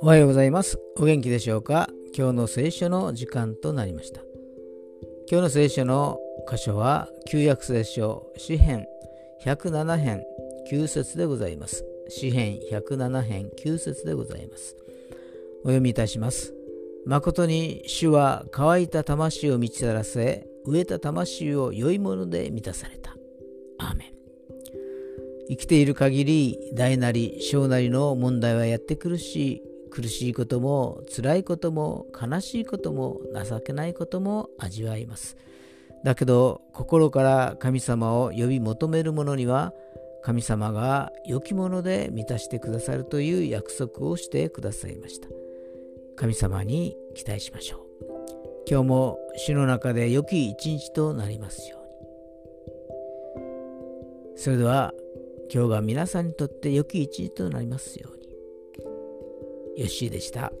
おはようございます。お元気でしょうか？今日の聖書の時間となりました。今日の聖書の箇所は旧約聖書詩編107編9節でございます。詩編107編9節でございます。お読みいたします。誠に主は乾いた魂を満ちたらせ、飢えた魂を良いもので満たされた。アーメン。生きている限り大なり小なりの問題はやってくるし苦しいことも辛いことも悲しいことも情けないことも味わいます。だけど心から神様を呼び求める者には神様が良きもので満たしてくださるという約束をしてくださいました。神様に期待しましょう。今日も主の中で良き一日となりますように。それでは今日が皆さんにとって良き一日となりますように。よッしーでした。